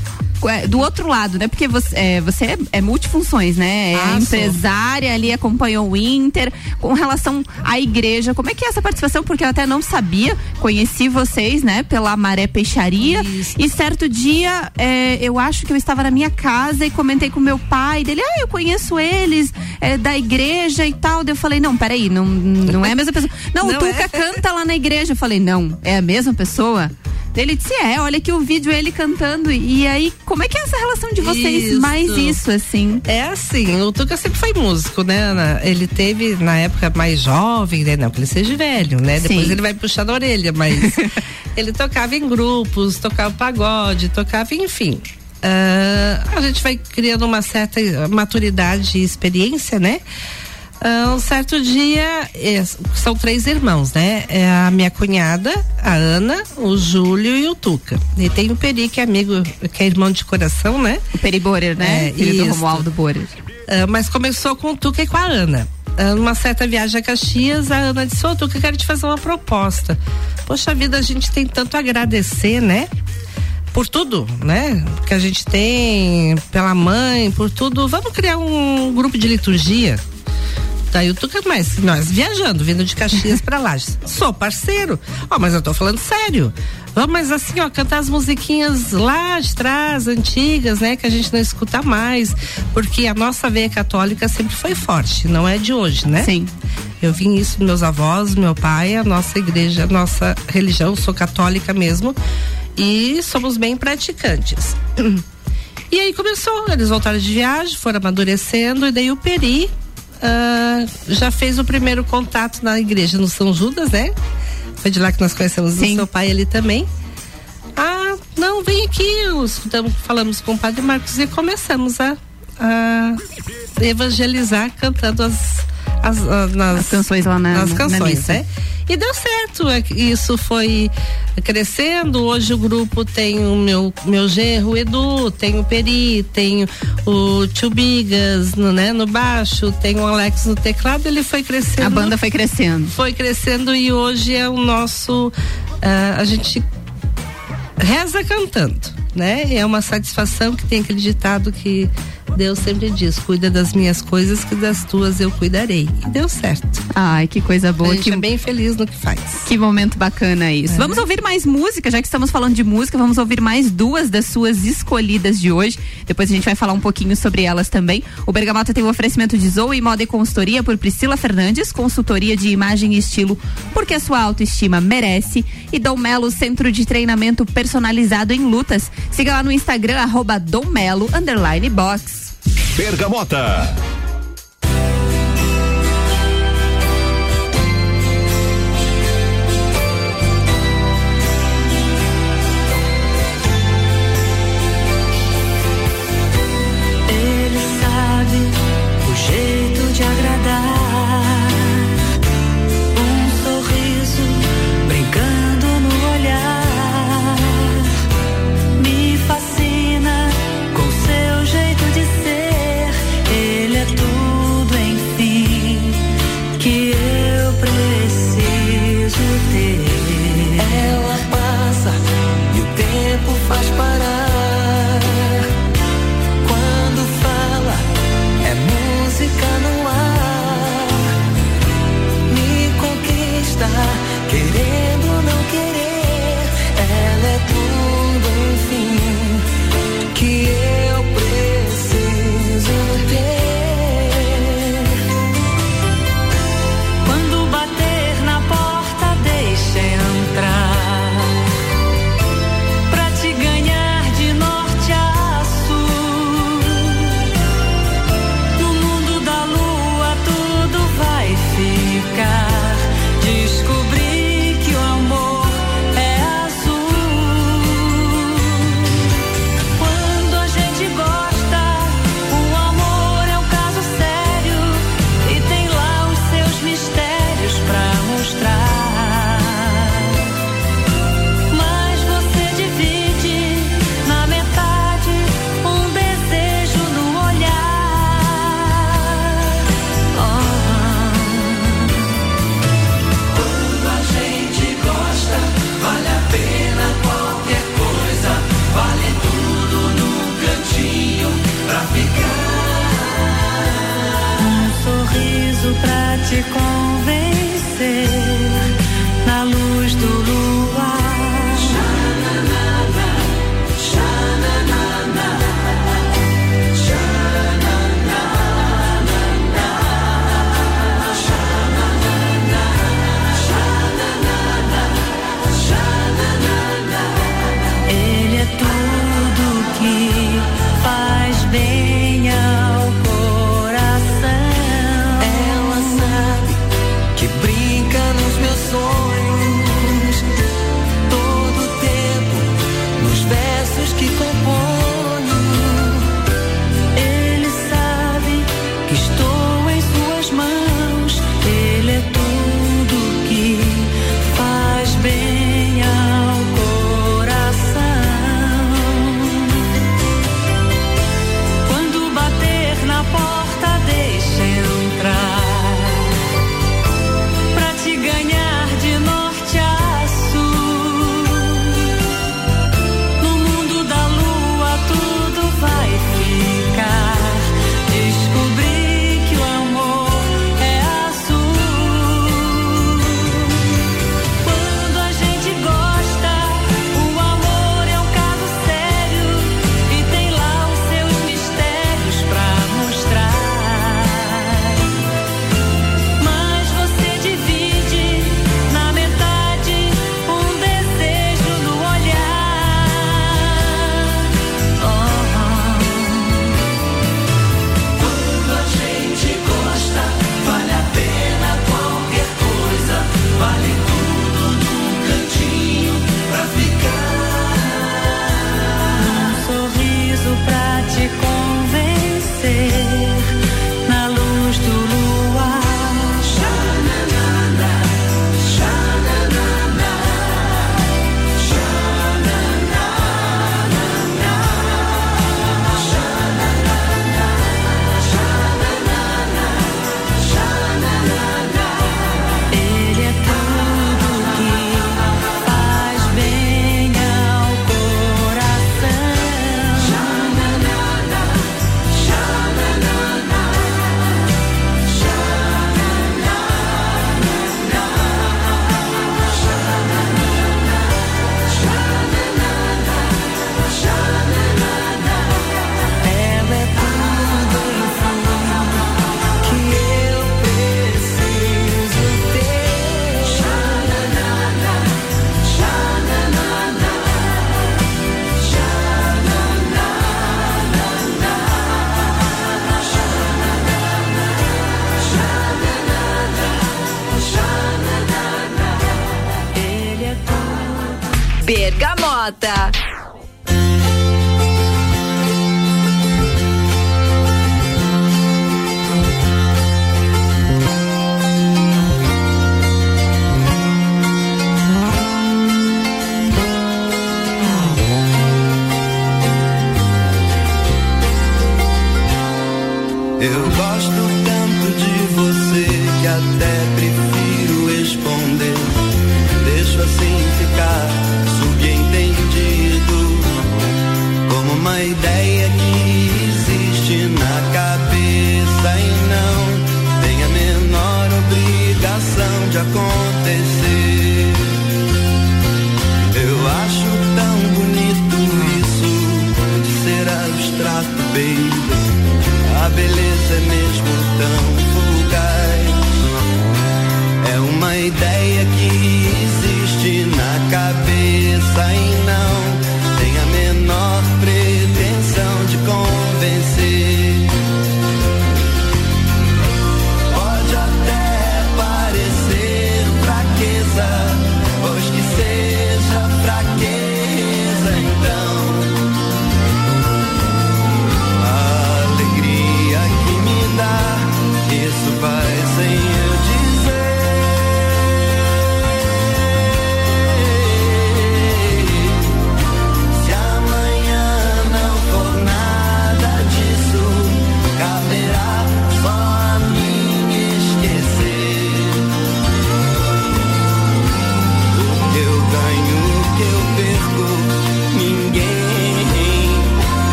é, do outro lado, né? Porque você é, você é, é multifunções, né? É Ah, sou. empresária ali, acompanhou o Inter. Com relação à igreja, como é que é essa participação? Porque eu até não sabia, conheci vocês, né? Pela Maré Peixaria. Isso. E certo dia, é, eu acho que eu estava na minha casa e comentei com meu pai dele, ah, eu conheço eles, é, da igreja e tal. Daí eu falei, não, peraí, não, não é a mesma pessoa. Não, Não o Tuca é. canta lá na igreja. Eu falei, não, é a mesma pessoa? Ele disse, é, olha aqui o vídeo ele cantando. E aí, como é que é essa relação de vocês? Isso. Mais isso, assim. É assim, o Tuca sempre foi músico, né, Ana? Ele teve, na época mais jovem, né? Não que ele seja velho, né? Depois Sim. ele vai puxar da orelha, mas ele tocava em grupos, tocava pagode, tocava, enfim. ah, a gente vai criando uma certa maturidade e experiência, né? Um certo dia, são três irmãos, né? É a minha cunhada, a Ana, o Júlio e o Tuca. E tem o Peri, que é amigo, que é irmão de coração, né? O Peri Borer, né? É, Filho do. Romualdo Borer. Ah, mas começou com o Tuca e com a Ana. Ah, numa certa viagem a Caxias, a Ana disse: Ô, Tuca, eu quero te fazer uma proposta. Poxa vida, a gente tem tanto a agradecer, né? Por tudo, né? Que a gente tem, pela mãe, por tudo. Vamos criar um grupo de liturgia. Daí o Tuca, mas nós viajando, vindo de Caxias pra lá. Sou parceiro. Ó, mas eu tô falando sério. Vamos, mas assim, ó, cantar as musiquinhas lá de trás, antigas, né? Que a gente não escuta mais. Porque a nossa veia católica sempre foi forte, não é de hoje, né? Sim. Eu vim isso dos meus avós, meu pai, a nossa igreja, a nossa religião, sou católica mesmo. E somos bem praticantes. E aí começou, eles voltaram de viagem, foram amadurecendo, e daí o Peri ah, já fez o primeiro contato na igreja no São Judas, né? Foi de lá que nós conhecemos o seu pai ali também. Ah, não, vem aqui, escutamos, falamos com o padre Marcos e começamos a, a evangelizar cantando as, as, as, nas, As canções lá na- nas na canções, missa. né? E deu certo, é isso foi crescendo. Hoje o grupo tem o meu, meu genro, o Edu, tem o Peri, tem o Tio Bigas no, né, no baixo, tem o Alex no teclado. Ele foi crescendo. A banda foi crescendo. Foi crescendo e hoje é o nosso. ah, a gente reza cantando, né? É uma satisfação que tem aquele ditado que Deus sempre diz: cuida das minhas coisas, que das tuas eu cuidarei. E deu certo. Ai, que coisa boa. A gente que, é bem feliz no que faz. que momento bacana isso. É. Vamos ouvir mais música, já que estamos falando de música, vamos ouvir mais duas das suas escolhidas de hoje. Depois a gente vai falar um pouquinho sobre elas também. O Bergamota tem o oferecimento de Zoe Moda e Consultoria por Priscila Fernandes, consultoria de imagem e estilo, porque a sua autoestima merece. E Dom Melo, centro de treinamento personalizado em lutas. Siga lá no Instagram, arroba Dom Melo, underline box. Bergamota.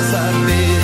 Precisa saber.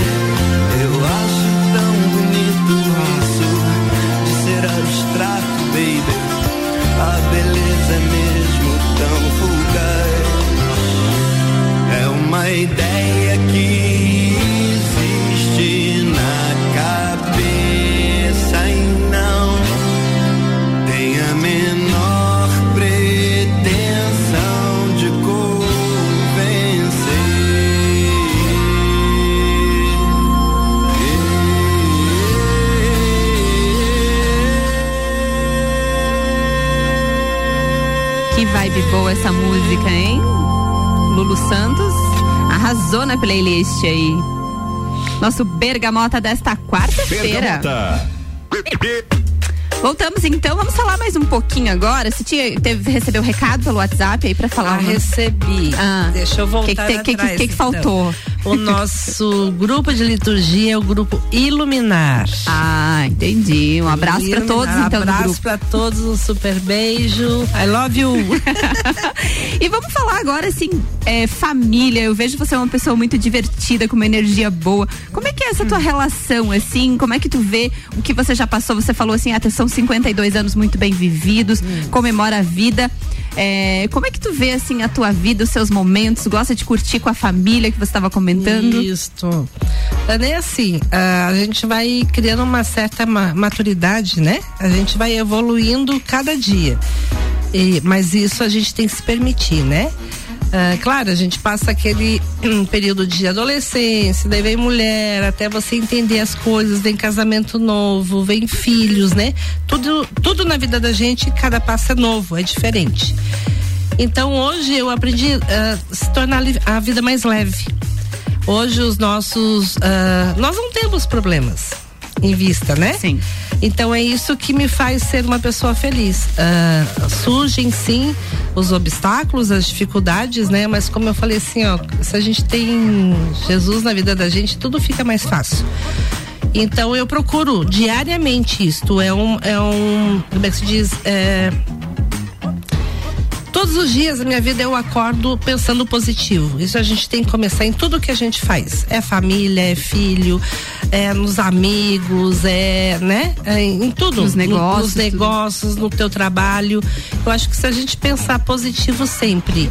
Playlist aí. Nosso Bergamota desta quarta-feira. Voltamos então, vamos falar mais um pouquinho agora. Você tinha, teve, recebeu recado pelo WhatsApp aí pra falar? Ah, uma- recebi. Ah. Deixa eu voltar Que que que que- atrás, que que então. O nosso grupo de liturgia é o grupo Iluminar. Ah, entendi. Um abraço Iluminar. todos, então, do Abraço pra todos, um super beijo. I love you. E vamos falar agora, assim, é, família. Eu vejo você uma pessoa muito divertida, com uma energia boa. Como é que é essa Hum. tua relação, assim? Como é que tu vê o que você já passou? Você falou assim, ah, são 52 anos muito bem vividos, Hum. comemora a vida. É, como é que tu vê, assim, a tua vida, os seus momentos? Gosta de curtir com a família que você estava comentando? Isso. É assim, a gente vai criando uma certa ma- maturidade, né? A gente vai evoluindo cada dia. E- mas isso a gente tem que se permitir, né? Ah, claro, a gente passa aquele hum, período de adolescência, daí vem mulher, até você entender as coisas, vem casamento novo, vem filhos, né? Tudo, tudo na vida da gente, cada passo é novo, é diferente. Então hoje eu aprendi a se tornar a vida mais leve. Hoje os nossos. ah, nós não temos problemas em vista, né? Sim. Então é isso que me faz ser uma pessoa feliz. Ah, surgem sim os obstáculos, as dificuldades, né? Mas como eu falei assim, ó, se a gente tem Jesus na vida da gente, tudo fica mais fácil. Então eu procuro diariamente isto. É um, é um, como é que se diz? É, Todos os dias da minha vida eu acordo pensando positivo. Isso a gente tem que começar em tudo que a gente faz. É família, é filho, é nos amigos, é, né? É em tudo. Nos No- negócios, Nos negócios, no teu trabalho. Eu acho que se a gente pensar positivo sempre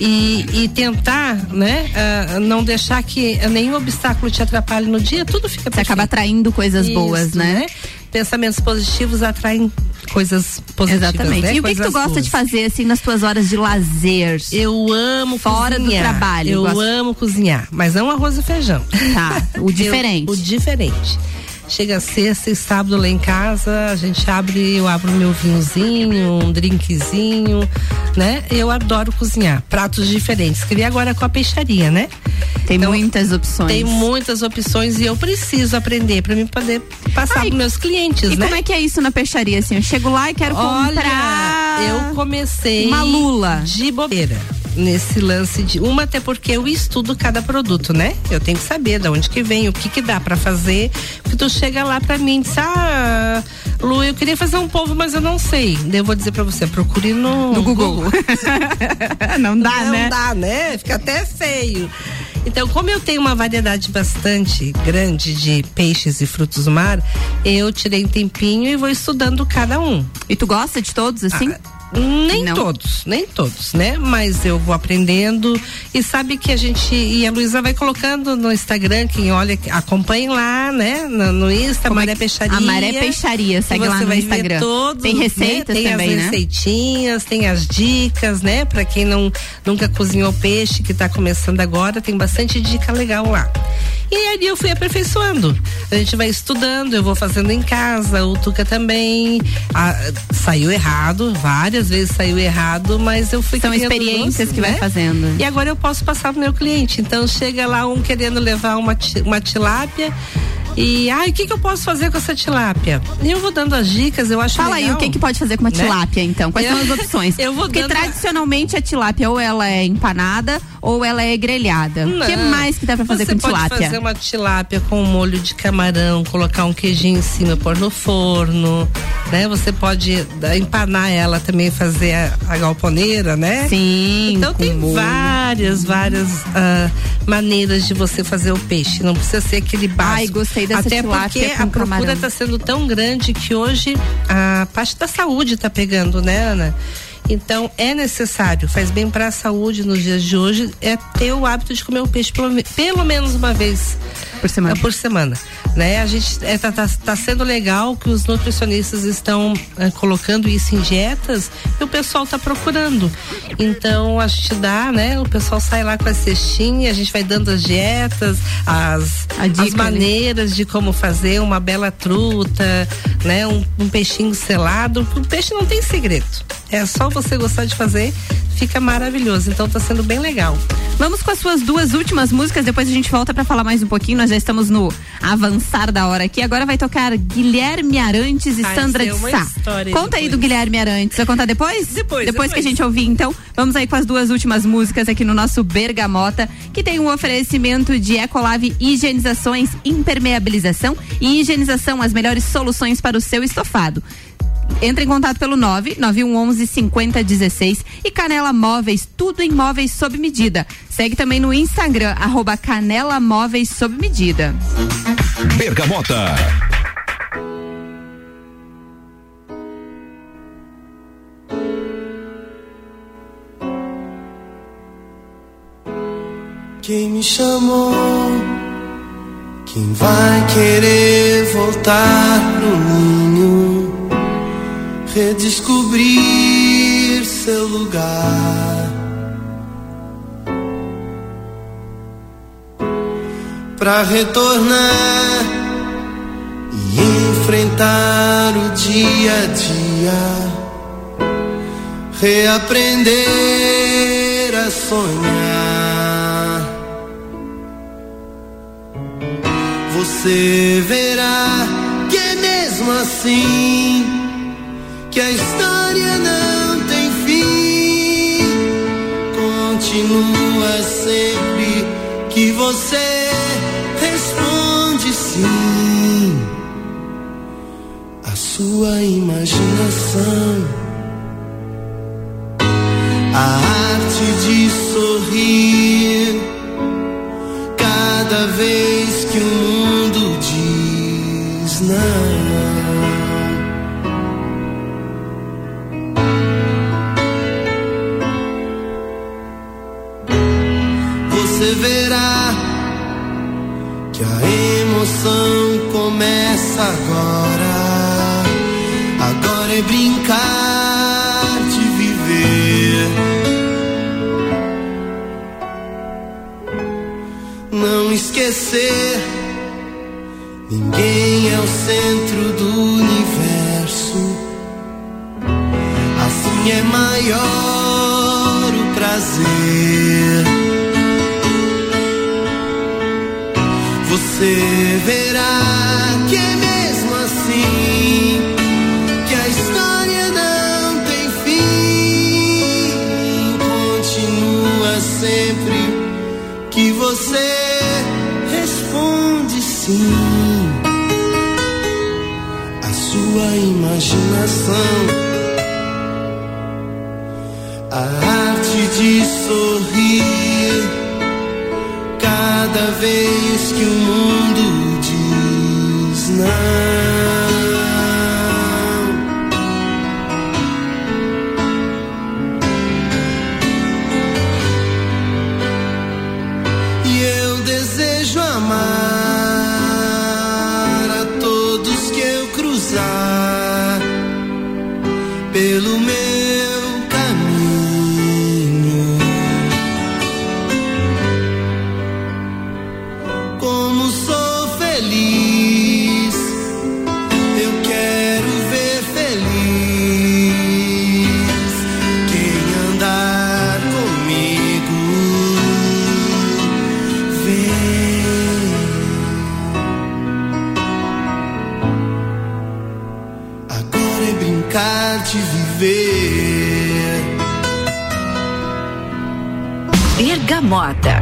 e, e tentar, né? ah, não deixar que nenhum obstáculo te atrapalhe no dia, tudo fica Você acaba atraindo coisas boas, Isso, né? Pensamentos positivos atraem coisas positivas. Exatamente. né? E o que, que tu gosta boas. de fazer assim nas tuas horas de lazer? Eu amo Fora do cozinhar. trabalho. Eu gosto- amo cozinhar, mas não arroz e feijão. Tá, o diferente. Eu- o diferente. Chega sexta e sábado lá em casa, a gente abre, eu abro meu vinhozinho, um drinkzinho, né? Eu adoro cozinhar, pratos diferentes. Queria agora com a peixaria, né? Tem muitas opções. Tem muitas opções e eu preciso aprender para mim poder passar para meus clientes, E né? como é que é isso na peixaria, assim? Eu chego lá e quero comprar. Olha, eu comecei Uma lula. de bobeira nesse lance de uma até porque eu estudo cada produto, né? Eu tenho que saber de onde que vem, o que que dá pra fazer. Porque tu chega lá pra mim e diz: "Ah, Lu, eu queria fazer um polvo, mas eu não sei". Daí eu vou dizer pra você, procure no, No Google. não dá, não né? Não dá, né? Fica até feio. Então, como eu tenho uma variedade bastante grande de peixes e frutos do mar, eu tirei um tempinho e vou estudando cada um. E tu gosta de todos, assim? Nem Não? todos, nem todos, né? Mas eu vou aprendendo e sabe que a gente e a Luísa vai colocando no Instagram, quem olha, acompanhe lá, né? No, no Insta, Como é Maré que- Peixaria. a Maré Peixaria, segue lá no vai ver Instagram. Todos, Tem né? receitas tem também, as né? receitinhas, tem as dicas, né? Pra quem não nunca cozinhou peixe, que tá começando agora, tem bastante dica legal lá. E ali eu fui aperfeiçoando. A gente vai estudando, eu vou fazendo em casa, o Tuca também. Ah, saiu errado, várias vezes saiu errado, mas eu fui São experiências que vai né? fazendo. E agora eu posso passar pro meu cliente. Então chega lá um querendo levar uma, uma tilápia. E, ai, o que, que eu posso fazer com essa tilápia? Eu vou dando as dicas, eu acho Fala aí legal. o que, que pode fazer com uma Né? tilápia, então. Quais Eu- são as opções? eu vou Porque dando- tradicionalmente a tilápia ou ela é empanada ou ela é grelhada. O que mais que dá pra fazer Você com pode tilápia? fazer uma tilápia com um molho de camarão, colocar um queijinho em cima, pôr no forno, né? Você pode da- empanar ela também, fazer a, a galponeira, né? Sim. Então tem molho. várias, várias ah, maneiras de você fazer o peixe. Não precisa ser aquele básico. Ai, gostei dessa Até tilápia porque a procura está sendo tão grande que hoje a parte da saúde está pegando, né, Ana? Então é necessário, faz bem para a saúde nos dias de hoje, é ter o hábito de comer o peixe pelo, pelo menos uma vez por semana. por semana, né? A gente é, tá, tá, tá sendo legal que os nutricionistas estão é, colocando isso em dietas e o pessoal tá procurando. Então a gente dá, né? O pessoal sai lá com a cestinha, a gente vai dando as dietas, as, dica, as né? maneiras de como fazer uma bela truta, né? Um, um peixinho selado. O peixe não tem segredo. É só você gostar de fazer, fica maravilhoso. Então tá sendo bem legal. Vamos com as suas duas últimas músicas, depois a gente volta pra falar mais um pouquinho. Nós já estamos no avançar da hora aqui. Agora vai tocar Guilherme Arantes e Ai, Sandra de Sá. Conta aí depois. do Guilherme Arantes. Vai contar depois? Depois, Depois que a depois. gente ouvir, então. Vamos aí com as duas últimas músicas aqui no nosso Bergamota, que tem um oferecimento de Ecolave Higienizações, Impermeabilização e Higienização, as melhores soluções para o seu estofado. Entra em contato pelo 99111 5016 e Canela Móveis, tudo em móveis sob medida. Segue também no Instagram, arroba Canela Móveis sob medida. Bergamota. Quem me chamou? Quem vai querer voltar pro ninho? redescobrir seu lugar. Pra retornar e enfrentar o dia a dia, reaprender a sonhar. Você verá que é mesmo assim que a história não tem fim. Continua sempre que você responde sim. A sua imaginação. A arte de sorrir agora. Agora é brincar de viver. Não esquecer, ninguém é o centro do universo. Assim é maior o prazer. Você verá Sua imaginação. A arte de sorrir cada vez que o mundo diz não. Bergamota. Hoje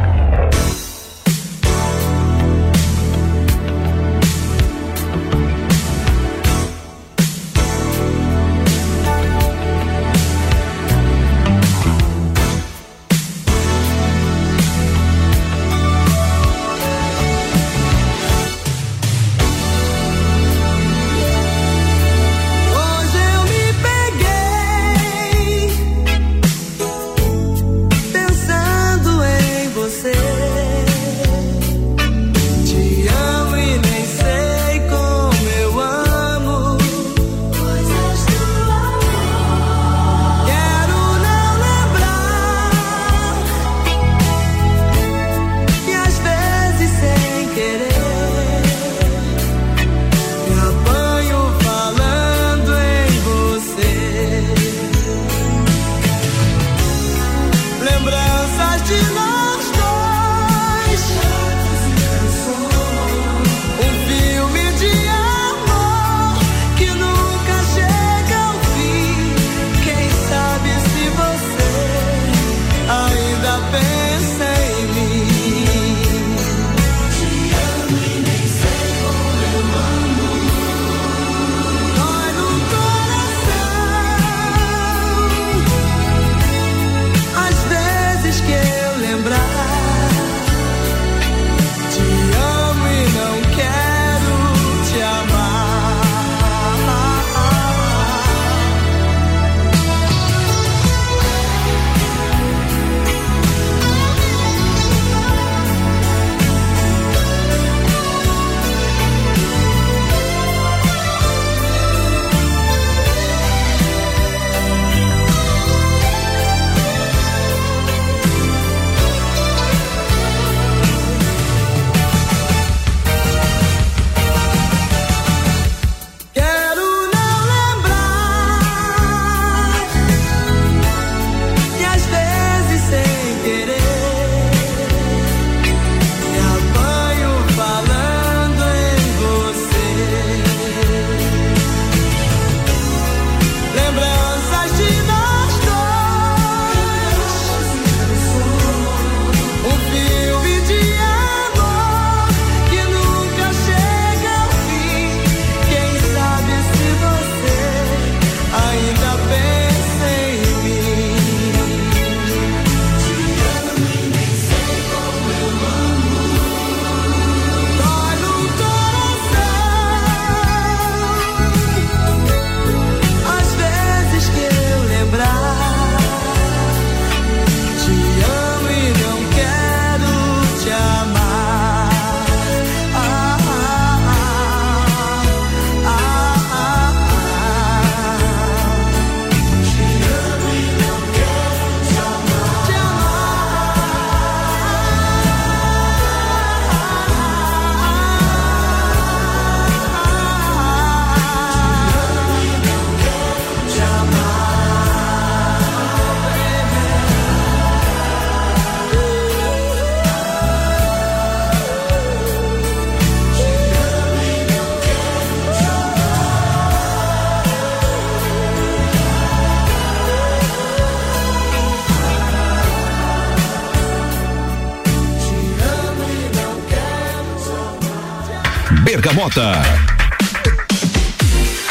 Bergamota.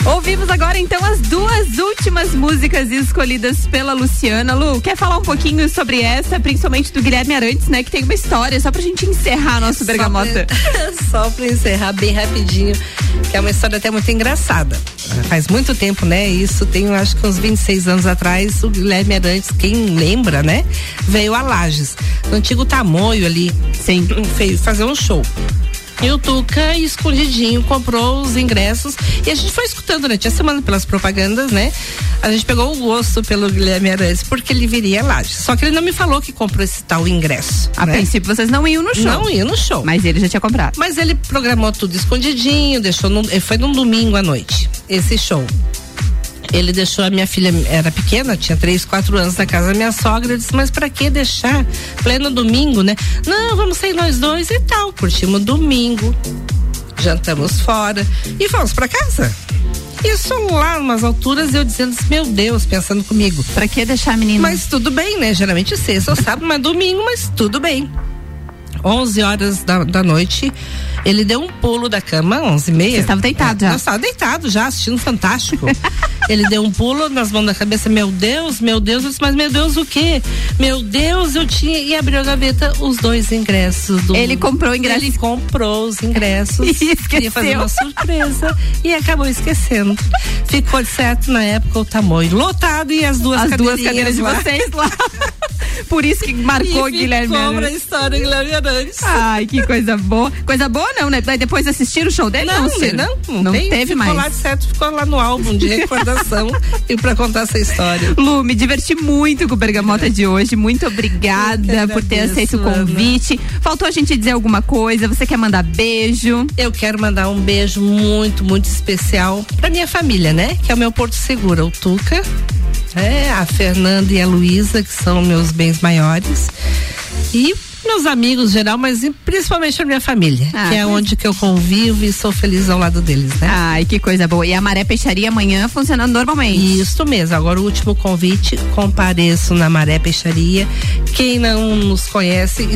Ouvimos agora então as duas últimas músicas escolhidas pela Luciana. Lu, quer falar um pouquinho sobre essa, principalmente do Guilherme Arantes, né? Que tem uma história, só pra gente encerrar nosso Bergamota. Só pra encerrar bem rapidinho, que é uma história até muito engraçada. Faz muito tempo, né? Isso tem, acho que uns 26 anos atrás, o Guilherme Arantes, quem lembra, né? Veio a Lages, no antigo Tamoio ali. Sim. Fez fazer um show. E o Tuca, escondidinho, comprou os ingressos e a gente foi escutando durante a semana pelas propagandas, né? A gente pegou o gosto pelo Guilherme Arantes porque ele viria lá. Só que ele não me falou que comprou esse tal ingresso. A né? princípio vocês não iam no show. Não iam no show. Mas ele já tinha comprado. Mas ele programou tudo escondidinho, deixou num, foi num domingo à noite, esse show. Ele deixou a minha filha, era pequena, tinha três, quatro anos na casa da minha sogra. Eu disse, mas pra que deixar? Pleno domingo, né? Não, vamos sair nós dois e tal. Curtimos domingo, jantamos fora e fomos pra casa. Isso lá, umas alturas, eu dizendo, assim, meu Deus, pensando comigo. Pra que deixar a menina? Mas tudo bem, né? Geralmente sexta ou sábado, mas domingo, mas tudo bem. 11 horas da, da noite, ele deu um pulo da cama, 11 e meia. Você estava deitado já? Eu estava deitado já, assistindo Fantástico. ele deu um pulo nas mãos da cabeça, meu Deus, meu Deus, eu disse, mas meu Deus o quê? Meu Deus, eu tinha, e abriu a gaveta, os dois ingressos do... Ele comprou o ingresso. Ele comprou os ingressos. E esqueceu. Ia fazer uma surpresa e acabou esquecendo. Ficou certo na época o tamanho lotado e as duas As duas cadeirinhas cadeiras de lá. vocês lá. Por isso que marcou E Guilherme Arantes. história Guilherme Arantes. Ai, que coisa boa. Coisa boa não, né? Depois assistir o show dele? Não, Ciro? não, não, não tem, teve ficou mais. lá certo, ficou lá no álbum de recordação e pra contar essa história. Lu, me diverti muito com o Bergamota de hoje. Muito obrigada por ter aceito o Ana. convite. Faltou a gente dizer alguma coisa? Você quer mandar beijo? Eu quero mandar um beijo muito, muito especial pra minha família, né? Que é o meu Porto Seguro, o Tuca, é, a Fernanda e a Luísa, que são meus bens maiores. E meus amigos em geral, mas principalmente pra minha família, Ah, que é onde que eu convivo e sou feliz ao lado deles, né? Ai, que coisa boa. E a Maré Peixaria amanhã funcionando normalmente. Isso mesmo. Agora o último convite, compareço na Maré Peixaria. Quem não nos conhece,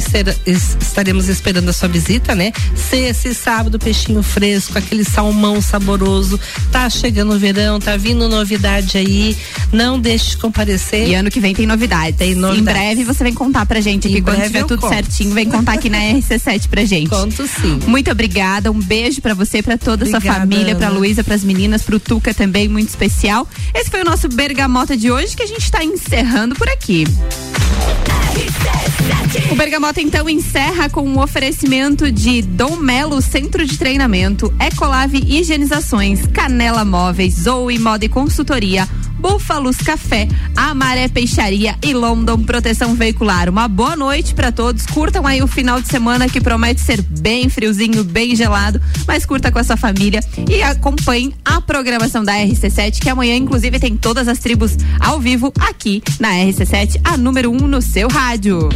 estaremos esperando a sua visita, né? Sexta e sábado, peixinho fresco, aquele salmão saboroso. Tá chegando o verão, tá vindo novidade aí. Não deixe de comparecer. E ano que vem tem novidades. Tem Em novidades. breve você vem contar pra gente aqui Em quando breve tiver tudo conto. Certinho, vem contar aqui na RC7 pra gente. Conto sim. Muito obrigada, um beijo pra você, pra toda a sua Obrigada, família, pra Ana. Luísa, pras meninas, pro Tuca também, muito especial. Esse foi o nosso Bergamota de hoje que a gente tá encerrando por aqui. O Bergamota então encerra com um oferecimento de Dom Melo Centro de Treinamento, Ecolave Higienizações, Canela Móveis, Zoe Moda e Consultoria, Búfalos Café, Amaré Peixaria e London Proteção Veicular. Uma boa noite pra todos. Curtam aí o final de semana que promete ser bem friozinho, bem gelado, mas curta com a sua família e acompanhe a programação da RC7, que amanhã inclusive tem todas as tribos ao vivo aqui na RC7, a número 1 um no seu rádio.